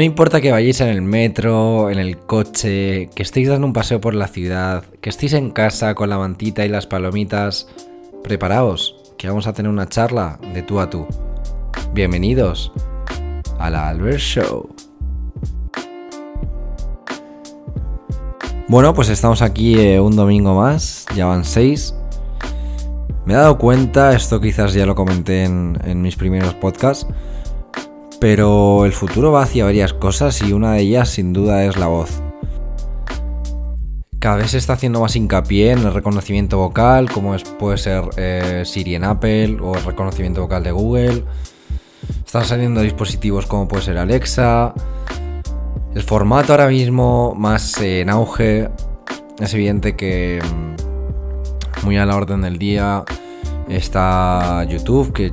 No importa que vayáis en el metro, en el coche, que estéis dando un paseo por la ciudad, que estéis en casa con la mantita y las palomitas, preparaos, que vamos a tener una charla de tú a tú. Bienvenidos a la Albert Show. Bueno, pues estamos aquí eh, un domingo más, ya van seis. Me he dado cuenta, esto quizás ya lo comenté en, en mis primeros podcasts, pero el futuro va hacia varias cosas y una de ellas sin duda es la voz. Cada vez se está haciendo más hincapié en el reconocimiento vocal, como es, puede ser eh, Siri en Apple o el reconocimiento vocal de Google. Están saliendo dispositivos como puede ser Alexa. El formato ahora mismo más en auge. Es evidente que mm, muy a la orden del día está YouTube, que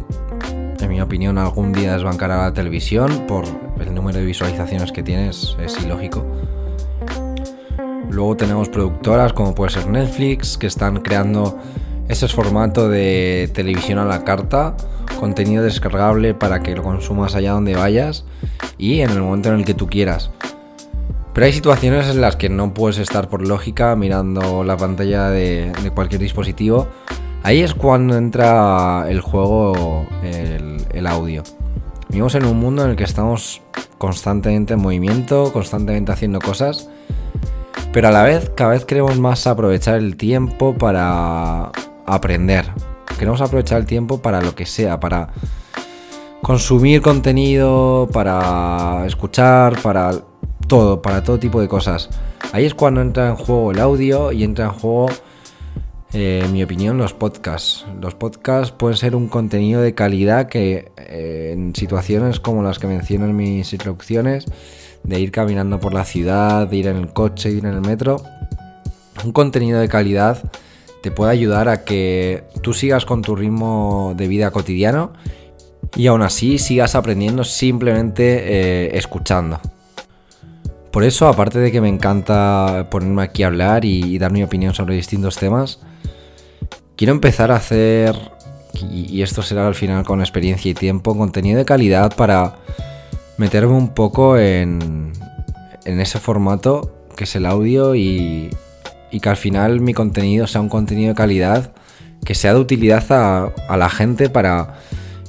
en mi opinión, algún día desbancará la televisión por el número de visualizaciones que tienes, es ilógico. Luego tenemos productoras como puede ser Netflix, que están creando ese formato de televisión a la carta, contenido descargable para que lo consumas allá donde vayas y en el momento en el que tú quieras. Pero hay situaciones en las que no puedes estar por lógica mirando la pantalla de, de cualquier dispositivo Ahí es cuando entra el juego, el, audio. Vivimos en un mundo en el que estamos constantemente en movimiento, constantemente haciendo cosas, pero a la vez cada vez queremos más aprovechar el tiempo para aprender. Queremos aprovechar el tiempo para lo que sea, para consumir contenido, para escuchar, para todo, para todo tipo de cosas. Ahí es cuando entra en juego el audio y entra en juego eh, en mi opinión, los podcasts. Los podcasts pueden ser un contenido de calidad que eh, en situaciones como las que menciono en mis introducciones, de ir caminando por la ciudad, de ir en el coche, de ir en el metro, un contenido de calidad te puede ayudar a que tú sigas con tu ritmo de vida cotidiano y aún así sigas aprendiendo simplemente eh, escuchando. Por eso, aparte de que me encanta ponerme aquí a hablar y dar mi opinión sobre distintos temas, Quiero empezar a hacer, y esto será al final con experiencia y tiempo, contenido de calidad para meterme un poco en, en ese formato que es el audio y, y, que al final mi contenido sea un contenido de calidad que sea de utilidad a, a, la gente para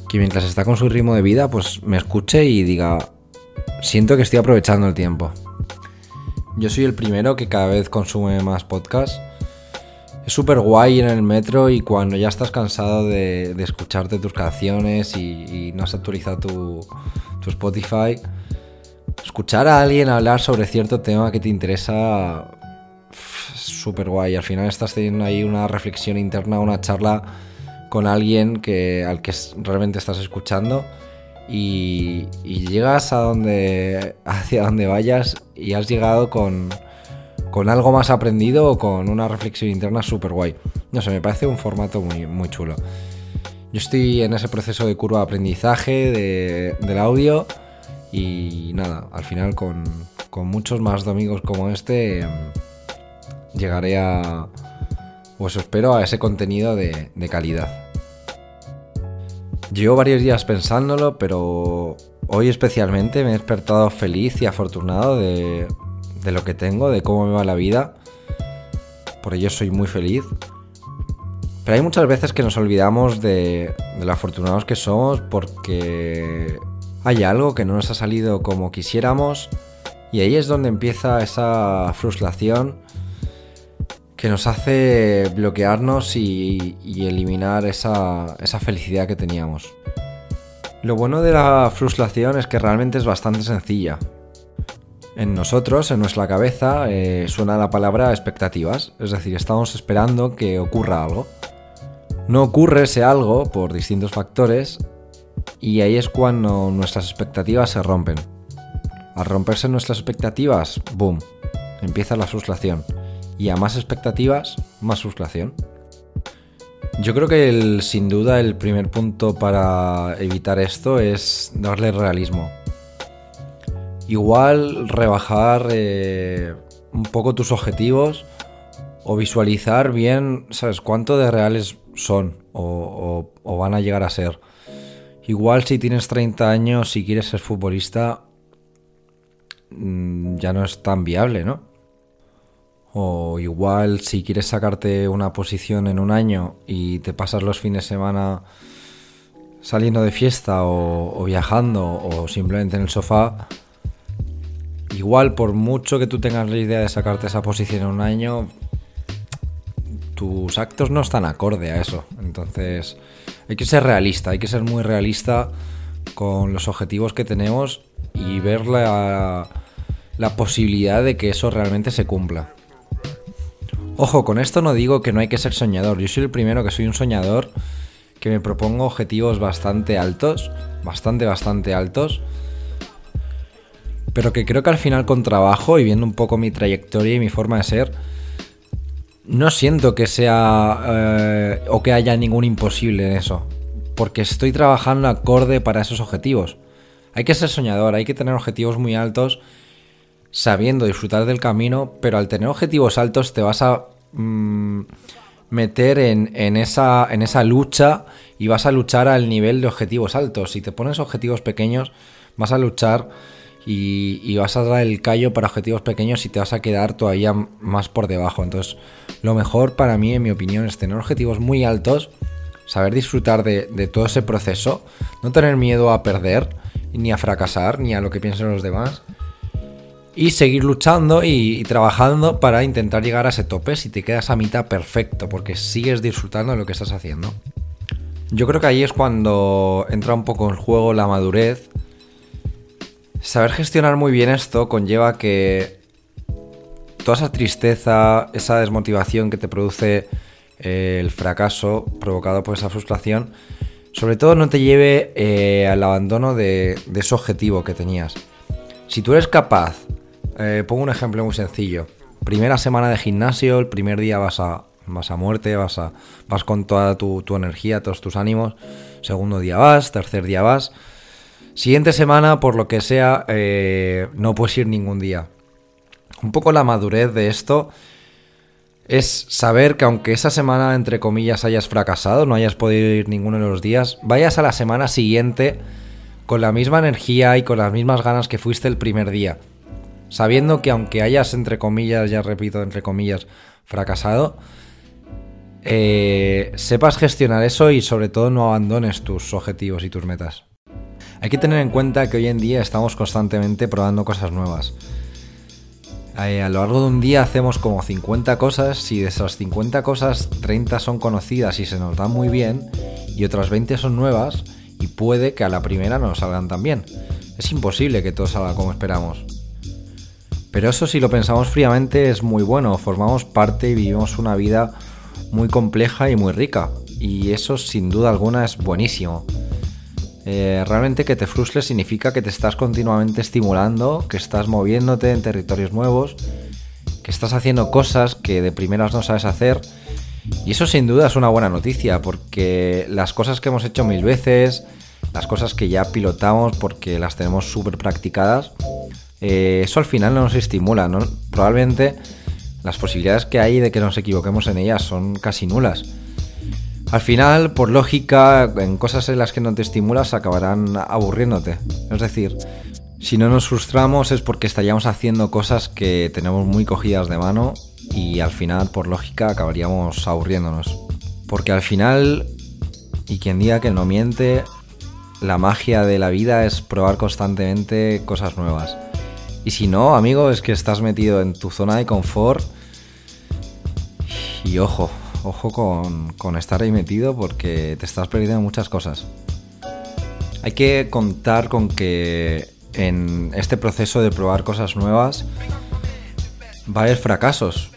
que mientras está con su ritmo de vida pues me escuche y diga siento que estoy aprovechando el tiempo. Yo soy el primero que cada vez consume más podcasts es súper guay en el metro y cuando ya estás cansado de, escucharte tus canciones y, no has actualizado tu, Spotify, escuchar a alguien hablar sobre cierto tema que te interesa es súper guay. Al final estás teniendo ahí una reflexión interna, una charla con alguien que, al que realmente estás escuchando y, y llegas a donde, hacia donde vayas y has llegado con con algo más aprendido o con una reflexión interna súper guay. No sé, me parece un formato muy, muy chulo. Yo estoy en ese proceso de curva de aprendizaje del audio y nada, al final con, muchos más domingos como este em, llegaré a, os espero a ese contenido de, de calidad. Llevo varios días pensándolo, pero hoy especialmente me he despertado feliz y afortunado de, de lo que tengo, de cómo me va la vida. Por ello soy muy feliz. Pero hay muchas veces que nos olvidamos de, lo afortunados que somos porque hay algo que no nos ha salido como quisiéramos y ahí es donde empieza esa frustración que nos hace bloquearnos y, eliminar esa, esa felicidad que teníamos. Lo bueno de la frustración es que realmente es bastante sencilla. En nosotros, en nuestra cabeza, eh, suena la palabra expectativas, es decir, estamos esperando que ocurra algo. No ocurre ese algo por distintos factores y ahí es cuando nuestras expectativas se rompen. Al romperse nuestras expectativas, boom, empieza la frustración. Y a más expectativas, más frustración. Yo creo que sin duda el primer punto para evitar esto es darle realismo. Igual rebajar eh, un poco tus objetivos o visualizar bien, ¿sabes? Cuánto de reales son o, van a llegar a ser. Igual si tienes 30 años y quieres ser futbolista, mm, ya no es tan viable, ¿no? O igual si quieres sacarte una posición en un año y te pasas los fines de semana saliendo de fiesta o, viajando o simplemente en el sofá, igual por mucho que tú tengas la idea de sacarte esa posición en un año, tus actos no están acorde a eso. Entonces hay que ser realista, hay que ser muy realista con los objetivos que tenemos y ver la, la posibilidad de que eso realmente se cumpla. Ojo, con esto no digo que no hay que ser soñador. Yo soy el primero que soy un soñador, que me propongo objetivos bastante altos, bastante, bastante altos. Pero que creo que al final con trabajo y viendo un poco mi trayectoria y mi forma de ser, no siento que sea eh, o que haya ningún imposible en eso. Porque estoy trabajando acorde para esos objetivos. Hay que ser soñador, hay que tener objetivos muy altos sabiendo disfrutar del camino, pero al tener objetivos altos te vas a mm, meter en, esa, en esa lucha y vas a luchar al nivel de objetivos altos. Si te pones objetivos pequeños, vas a luchar y, y, vas a dar el callo para objetivos pequeños y te vas a quedar todavía más por debajo. Entonces, lo mejor para mí, en mi opinión, es tener objetivos muy altos, saber disfrutar de, de todo ese proceso, no tener miedo a perder, ni a fracasar, ni a lo que piensen los demás y seguir luchando y, trabajando para intentar llegar a ese tope. Si te quedas a mitad, perfecto, porque sigues disfrutando de lo que estás haciendo. Yo creo que ahí es cuando entra un poco en juego la madurez. Saber gestionar muy bien esto conlleva que toda esa tristeza, esa desmotivación que te produce eh, el fracaso provocado por esa frustración, sobre todo no te lleve eh, al abandono de, de ese objetivo que tenías. Si tú eres capaz eh, pongo un ejemplo muy sencillo. Primera semana de gimnasio, el primer día vas a, vas a muerte, vas, a, vas con toda tu, energía, todos tus ánimos. Segundo día vas, tercer día vas. Siguiente semana, por lo que sea, eh, no puedes ir ningún día. Un poco la madurez de esto es saber que aunque esa semana, entre comillas, hayas fracasado, no hayas podido ir ninguno de los días, vayas a la semana siguiente con la misma energía y con las mismas ganas que fuiste el primer día sabiendo que aunque hayas, entre comillas, ya repito, entre comillas, fracasado, eh, sepas gestionar eso y sobre todo no abandones tus objetivos y tus metas. Hay que tener en cuenta que hoy en día estamos constantemente probando cosas nuevas. A lo largo de un día hacemos como 50 cosas, si de esas 50 cosas 30 son conocidas y se nos dan muy bien, y otras 20 son nuevas, y puede que a la primera no nos salgan tan bien. Es imposible que todo salga como esperamos. Pero eso si lo pensamos fríamente es muy bueno, formamos parte y vivimos una vida muy compleja y muy rica. Y eso sin duda alguna es buenísimo. Eh, realmente que te frustres significa que te estás continuamente estimulando, que estás moviéndote en territorios nuevos, que estás haciendo cosas que de primeras no sabes hacer. Y eso sin duda es una buena noticia, porque las cosas que hemos hecho mil veces, las cosas que ya pilotamos porque las tenemos súper practicadas, eh, eso al final no nos estimula, ¿no? Probablemente las posibilidades que hay de que nos equivoquemos en ellas son casi nulas. Al final, por lógica, en cosas en las que no te estimulas acabarán aburriéndote. Es decir, si no nos frustramos es porque estaríamos haciendo cosas que tenemos muy cogidas de mano y al final, por lógica, acabaríamos aburriéndonos. Porque al final, y quien diga que no miente, la magia de la vida es probar constantemente cosas nuevas. Y si no, amigo, es que estás metido en tu zona de confort. Y ojo, ojo con, estar ahí metido porque te estás perdiendo muchas cosas. Hay que contar con que en este proceso de probar cosas nuevas va a haber fracasos.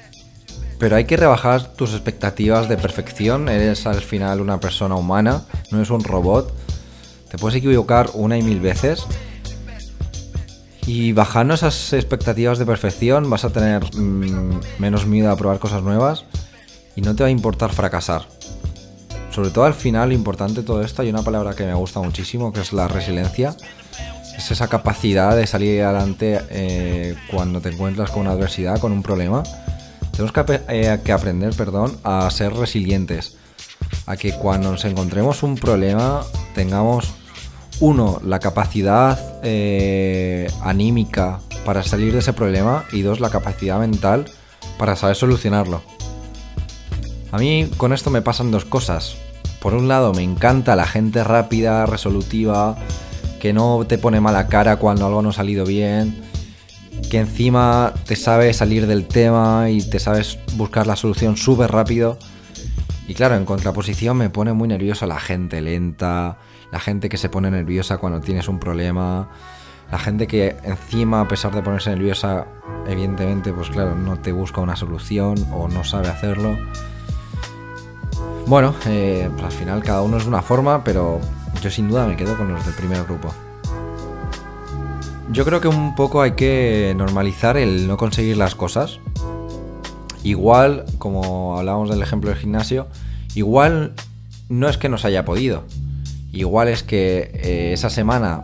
Pero hay que rebajar tus expectativas de perfección. Eres al final una persona humana, no eres un robot. Te puedes equivocar una y mil veces y bajando esas expectativas de perfección vas a tener mm, menos miedo a probar cosas nuevas y no te va a importar fracasar. Sobre todo al final, importante todo esto, hay una palabra que me gusta muchísimo, que es la resiliencia. Es esa capacidad de salir adelante eh, cuando te encuentras con una adversidad, con un problema. Tenemos que, eh, que aprender perdón, a ser resilientes. A que cuando nos encontremos un problema tengamos uno, la capacidad eh, anímica para salir de ese problema y dos, la capacidad mental para saber solucionarlo. A mí con esto me pasan dos cosas. Por un lado, me encanta la gente rápida, resolutiva, que no te pone mala cara cuando algo no ha salido bien, que encima te sabe salir del tema y te sabes buscar la solución súper rápido. Y claro, en contraposición me pone muy nerviosa la gente lenta, la gente que se pone nerviosa cuando tienes un problema, la gente que encima, a pesar de ponerse nerviosa, evidentemente, pues claro, no te busca una solución o no sabe hacerlo. Bueno, eh, al final cada uno es de una forma, pero yo sin duda me quedo con los del primer grupo. Yo creo que un poco hay que normalizar el no conseguir las cosas. Igual, como hablábamos del ejemplo del gimnasio, igual no es que nos haya podido. Igual es que eh, esa semana,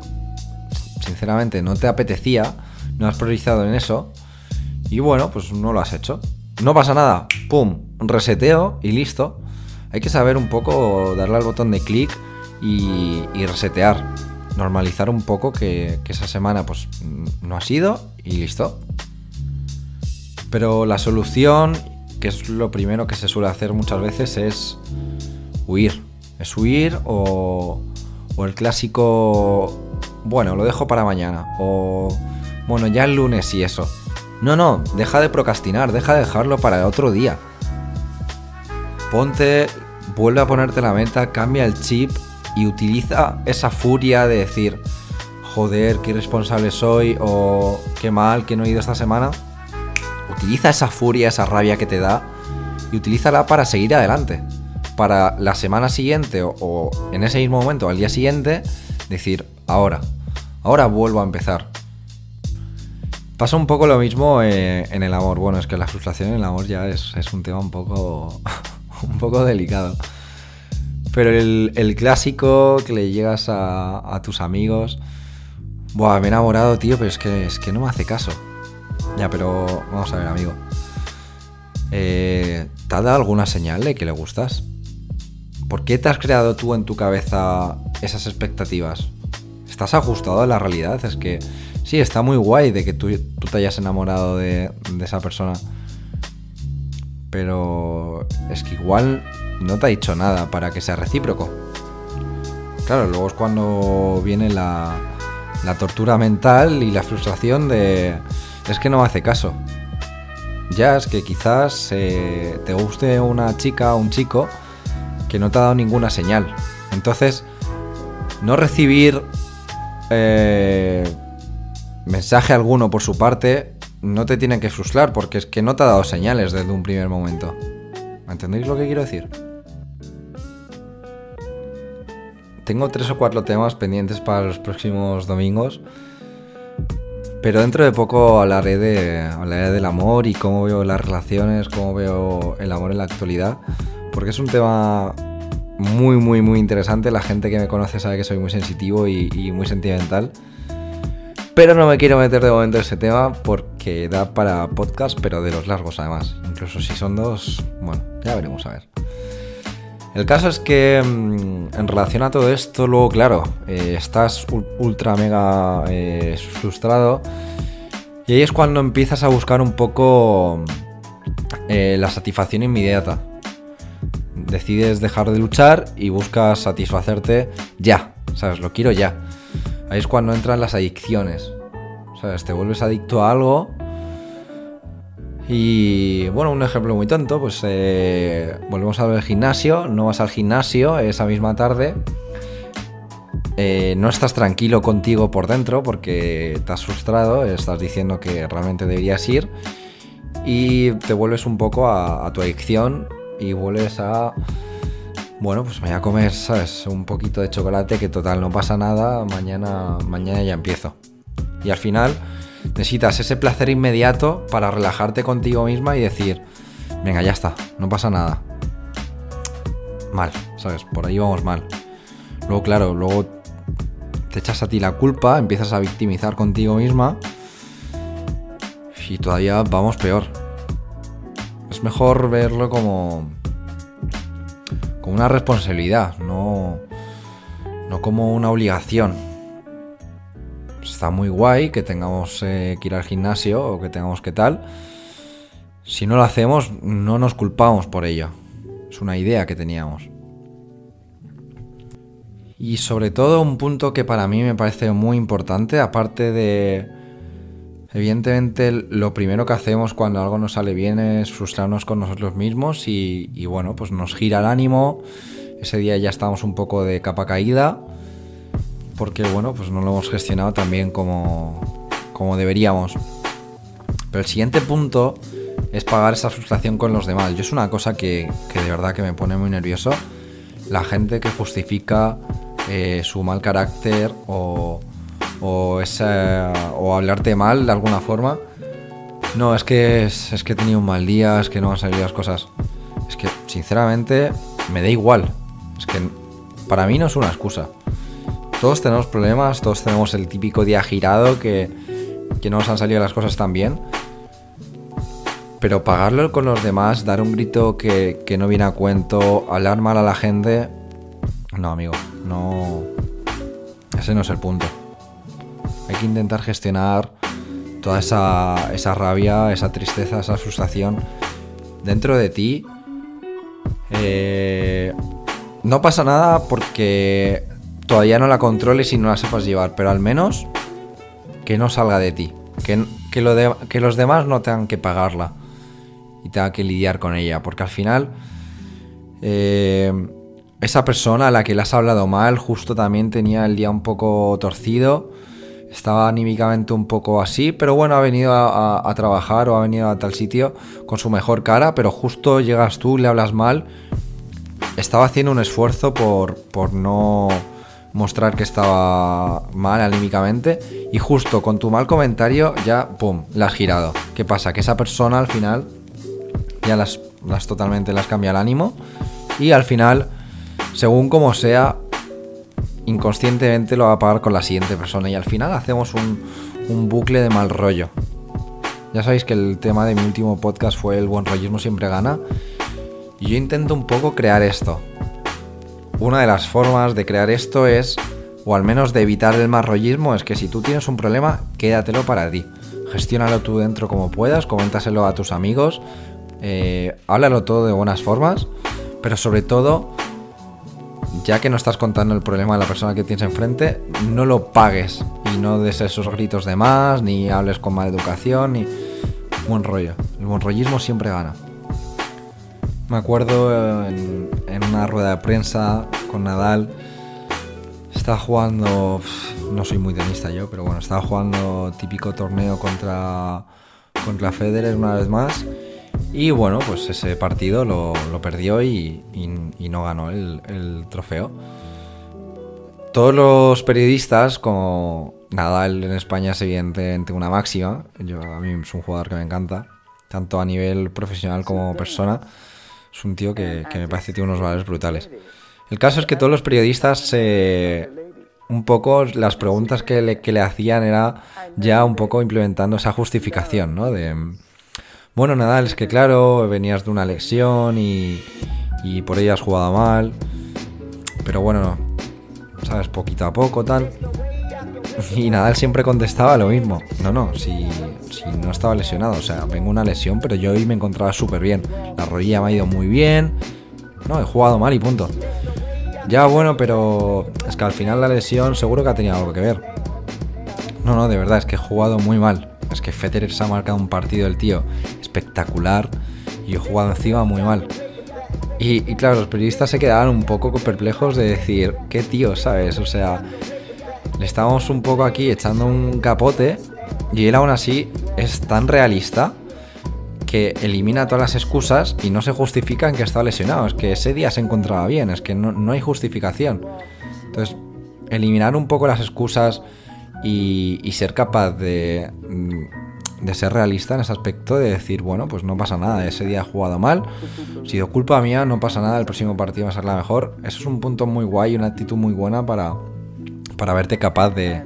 sinceramente, no te apetecía, no has priorizado en eso. Y bueno, pues no lo has hecho. No pasa nada, pum, reseteo y listo hay que saber un poco darle al botón de clic y, resetear. Normalizar un poco que, esa semana pues no ha sido y listo. Pero la solución, que es lo primero que se suele hacer muchas veces, es huir. Es huir o, o el clásico, bueno, lo dejo para mañana. O, bueno, ya el lunes y eso. No, no, deja de procrastinar, deja de dejarlo para otro día ponte, vuelve a ponerte la meta, cambia el chip y utiliza esa furia de decir, joder, qué irresponsable soy o qué mal que no he ido esta semana. Utiliza esa furia, esa rabia que te da y utilízala para seguir adelante. Para la semana siguiente o, en ese mismo momento, al día siguiente, decir, ahora, ahora vuelvo a empezar. Pasa un poco lo mismo eh, en el amor. Bueno, es que la frustración en el amor ya es, es un tema un poco un poco delicado. Pero el, clásico que le llegas a, tus amigos. Buah, me he enamorado, tío, pero es que, es que no me hace caso. Ya, pero vamos a ver, amigo. Eh, ¿Te ha dado alguna señal de que le gustas? ¿Por qué te has creado tú en tu cabeza esas expectativas? ¿Estás ajustado a la realidad? Es que sí, está muy guay de que tú, te hayas enamorado de esa persona pero es que igual no te ha dicho nada para que sea recíproco. Claro, luego es cuando viene la, la tortura mental y la frustración de es que no hace caso. Ya es que quizás eh, te guste una chica o un chico que no te ha dado ninguna señal. Entonces, no recibir eh, mensaje alguno por su parte no te tienen que frustrar porque es que no te ha dado señales desde un primer momento. ¿Entendéis lo que quiero decir? Tengo tres o cuatro temas pendientes para los próximos domingos. Pero dentro de poco hablaré, de, hablaré del amor y cómo veo las relaciones, cómo veo el amor en la actualidad. Porque es un tema muy, muy, muy interesante. La gente que me conoce sabe que soy muy sensitivo y, y muy sentimental. Pero no me quiero meter de momento en ese tema porque da para podcast, pero de los largos además. Incluso si son dos, bueno, ya veremos a ver. El caso es que mm, en relación a todo esto, luego, claro, eh, estás ultra mega eh, frustrado. Y ahí es cuando empiezas a buscar un poco eh, la satisfacción inmediata. Decides dejar de luchar y buscas satisfacerte ya. ¿Sabes? Lo quiero ya. Ahí es cuando entran las adicciones. Sea, te vuelves adicto a algo. Y bueno, un ejemplo muy tonto, pues eh, volvemos al gimnasio, no vas al gimnasio esa misma tarde, eh, no estás tranquilo contigo por dentro porque te has frustrado, estás diciendo que realmente deberías ir y te vuelves un poco a, a tu adicción y vuelves a bueno, pues me voy a comer, ¿sabes? Un poquito de chocolate que total no pasa nada, mañana, mañana ya empiezo. Y al final necesitas ese placer inmediato para relajarte contigo misma y decir, venga, ya está, no pasa nada. Mal, ¿sabes? Por ahí vamos mal. Luego, claro, luego te echas a ti la culpa, empiezas a victimizar contigo misma y todavía vamos peor. Es mejor verlo como como una responsabilidad, no, no como una obligación. Está muy guay que tengamos eh, que ir al gimnasio o que tengamos que tal. Si no lo hacemos, no nos culpamos por ello. Es una idea que teníamos. Y sobre todo un punto que para mí me parece muy importante, aparte de... Evidentemente lo primero que hacemos cuando algo nos sale bien es frustrarnos con nosotros mismos y, y bueno, pues nos gira el ánimo. Ese día ya estamos un poco de capa caída porque bueno, pues no lo hemos gestionado tan bien como, como deberíamos. Pero el siguiente punto es pagar esa frustración con los demás. Yo es una cosa que, que de verdad que me pone muy nervioso. La gente que justifica eh, su mal carácter o, o, o hablarte mal de alguna forma. No, es que, es, es que he tenido un mal día, es que no han salido las cosas. Es que, sinceramente, me da igual. Es que para mí no es una excusa. Todos tenemos problemas, todos tenemos el típico día girado que, que no nos han salido las cosas tan bien. Pero pagarlo con los demás, dar un grito que, que no viene a cuento, hablar mal a la gente. No, amigo, no. Ese no es el punto. Hay que intentar gestionar toda esa, esa rabia, esa tristeza, esa frustración dentro de ti. Eh, no pasa nada porque todavía no la controles y no la sepas llevar, pero al menos que no salga de ti. Que, que, los demás no tengan que pagarla y tengan que lidiar con ella, porque al final eh, esa persona a la que le has hablado mal justo también tenía el día un poco torcido, estaba anímicamente un poco así, pero bueno, ha venido a trabajar o ha venido a tal sitio con su mejor cara, pero justo llegas tú, le hablas mal, estaba haciendo un esfuerzo por, por no mostrar que estaba mal anímicamente y justo con tu mal comentario ya, ¡pum!, la has girado. ¿Qué pasa? Que esa persona al final ya las, las totalmente las cambia el ánimo y al final, según como sea, inconscientemente lo va a pagar con la siguiente persona y al final hacemos un, un bucle de mal rollo. Ya sabéis que el tema de mi último podcast fue el buen rollismo siempre gana. Y yo intento un poco crear esto una de las formas de crear esto es, o al menos de evitar el marrollismo, es que si tú tienes un problema, quédatelo para ti. Gestiónalo tú dentro como puedas, coméntaselo a tus amigos, eh, háblalo todo de buenas formas, pero sobre todo, ya que no estás contando el problema de la persona que tienes enfrente, no lo pagues y no des esos gritos de más, ni hables con mala educación, ni buen rollo. El buen rollismo siempre gana. Me acuerdo en, en, una rueda de prensa con Nadal. Estaba jugando. No soy muy tenista yo, pero bueno, estaba jugando típico torneo contra, contra Federer una vez más. Y bueno, pues ese partido lo, lo perdió y, y, no ganó el, el, trofeo. Todos los periodistas, como Nadal en España es evidentemente una máxima. Yo, a mí es un jugador que me encanta, tanto a nivel profesional como persona es un tío que, que, me parece que tiene unos valores brutales. El caso es que todos los periodistas, eh, un poco las preguntas que le, que le, hacían era ya un poco implementando esa justificación, ¿no? De, bueno, Nadal, es que claro, venías de una lesión y, y por ella has jugado mal, pero bueno, sabes, poquito a poco, tal. Y Nadal siempre contestaba lo mismo. No, no, si, si no estaba lesionado. O sea, vengo una lesión, pero yo hoy me encontraba súper bien. La rodilla me ha ido muy bien. No, he jugado mal y punto. Ya bueno, pero es que al final la lesión seguro que ha tenido algo que ver. No, no, de verdad, es que he jugado muy mal. Es que Federer se ha marcado un partido del tío espectacular y he jugado encima muy mal. Y, y claro, los periodistas se quedaban un poco perplejos de decir, ¿qué tío, sabes? O sea, le estábamos un poco aquí echando un capote y él aún así es tan realista que elimina todas las excusas y no se justifica en que estaba lesionado. Es que ese día se encontraba bien, es que no, no hay justificación. Entonces, eliminar un poco las excusas y, ser capaz de, de ser realista en ese aspecto, de decir, bueno, pues no pasa nada, ese día he jugado mal, ha sido culpa mía, no pasa nada, el próximo partido va a ser la mejor. Eso es un punto muy guay, una actitud muy buena para, para verte capaz de,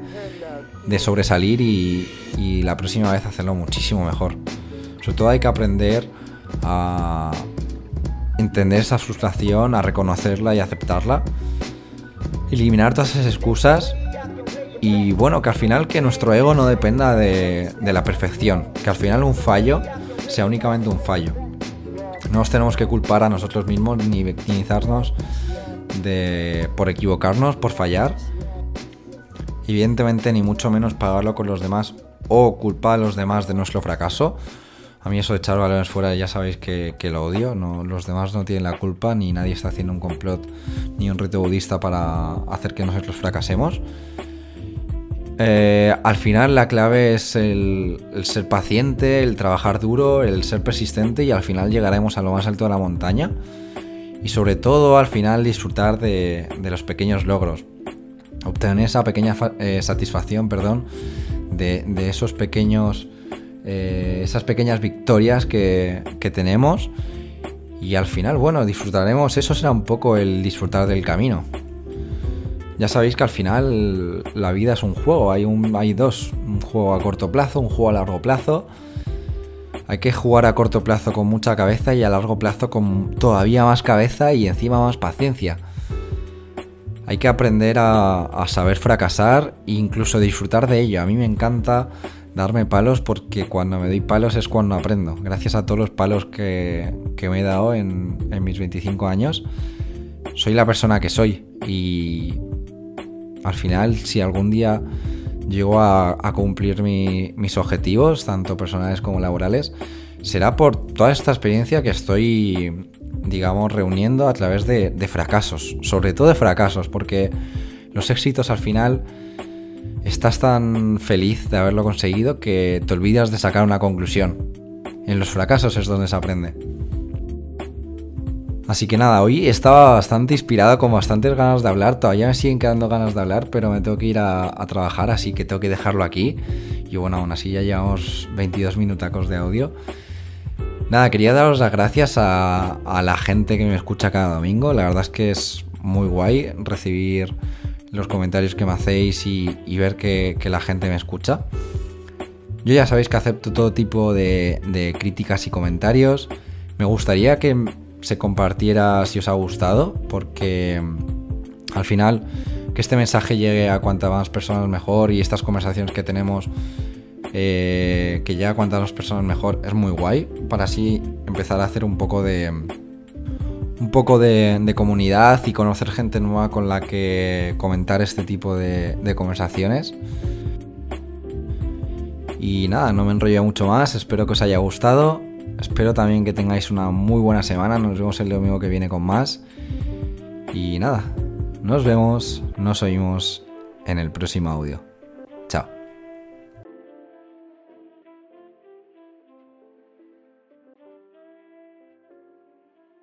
sobresalir y, la próxima vez hacerlo muchísimo mejor. Sobre todo hay que aprender a entender esa frustración, a reconocerla y aceptarla. Eliminar todas esas excusas Y bueno, que al final que nuestro ego no dependa de, la perfección, que al final un fallo sea únicamente un fallo. No nos tenemos que culpar a nosotros mismos ni victimizarnos por equivocarnos, por fallar. Evidentemente, ni mucho menos pagarlo con los demás o culpar a los demás de nuestro fracaso. A mí eso de echar balones fuera ya sabéis que, lo odio. No, los demás no tienen la culpa, ni nadie está haciendo un complot ni un rito budista para hacer que nosotros fracasemos. Eh, al final la clave es el, ser paciente, el trabajar duro, el ser persistente y al final llegaremos a lo más alto de la montaña. Y sobre todo al final disfrutar de, los pequeños logros. Obtener esa pequeña eh, satisfacción, perdón, de, esos pequeños, eh, esas pequeñas victorias que, que tenemos. Y al final, bueno, disfrutaremos, eso será un poco el disfrutar del camino. Ya sabéis que al final la vida es un juego, hay, un, hay dos, un juego a corto plazo, un juego a largo plazo. Hay que jugar a corto plazo con mucha cabeza y a largo plazo con todavía más cabeza y encima más paciencia. Hay que aprender a, saber fracasar e incluso disfrutar de ello. A mí me encanta darme palos porque cuando me doy palos es cuando aprendo. Gracias a todos los palos que, me he dado en, mis 25 años, soy la persona que soy. Y al final, si algún día llego a, cumplir mis objetivos, tanto personales como laborales, será por toda esta experiencia que estoy, digamos, reuniendo a través de, fracasos, sobre todo de fracasos, porque los éxitos al final estás tan feliz de haberlo conseguido que te olvidas de sacar una conclusión. En los fracasos es donde se aprende. Así que nada, hoy estaba bastante inspirado, con bastantes ganas de hablar. Todavía me siguen quedando ganas de hablar, pero me tengo que ir a, trabajar, así que tengo que dejarlo aquí. Y bueno, aún así ya llevamos 22 minutacos de audio. Nada, quería daros las gracias a, la gente que me escucha cada domingo. La verdad es que es muy guay recibir los comentarios que me hacéis y, ver que, la gente me escucha. Yo ya sabéis que acepto todo tipo de críticas y comentarios. Me gustaría que se compartiera si os ha gustado, porque al final que este mensaje llegue a cuantas más personas mejor y estas conversaciones que tenemos eh, que llegue a cuantas personas mejor es muy guay para así empezar a hacer un poco de un poco de, comunidad y conocer gente nueva con la que comentar este tipo de, de conversaciones. Y nada, no me enrollo mucho más, espero que os haya gustado Espero también que tengáis una muy buena semana. Nos vemos el domingo que viene con más. Y nada, nos vemos, nos oímos en el próximo audio.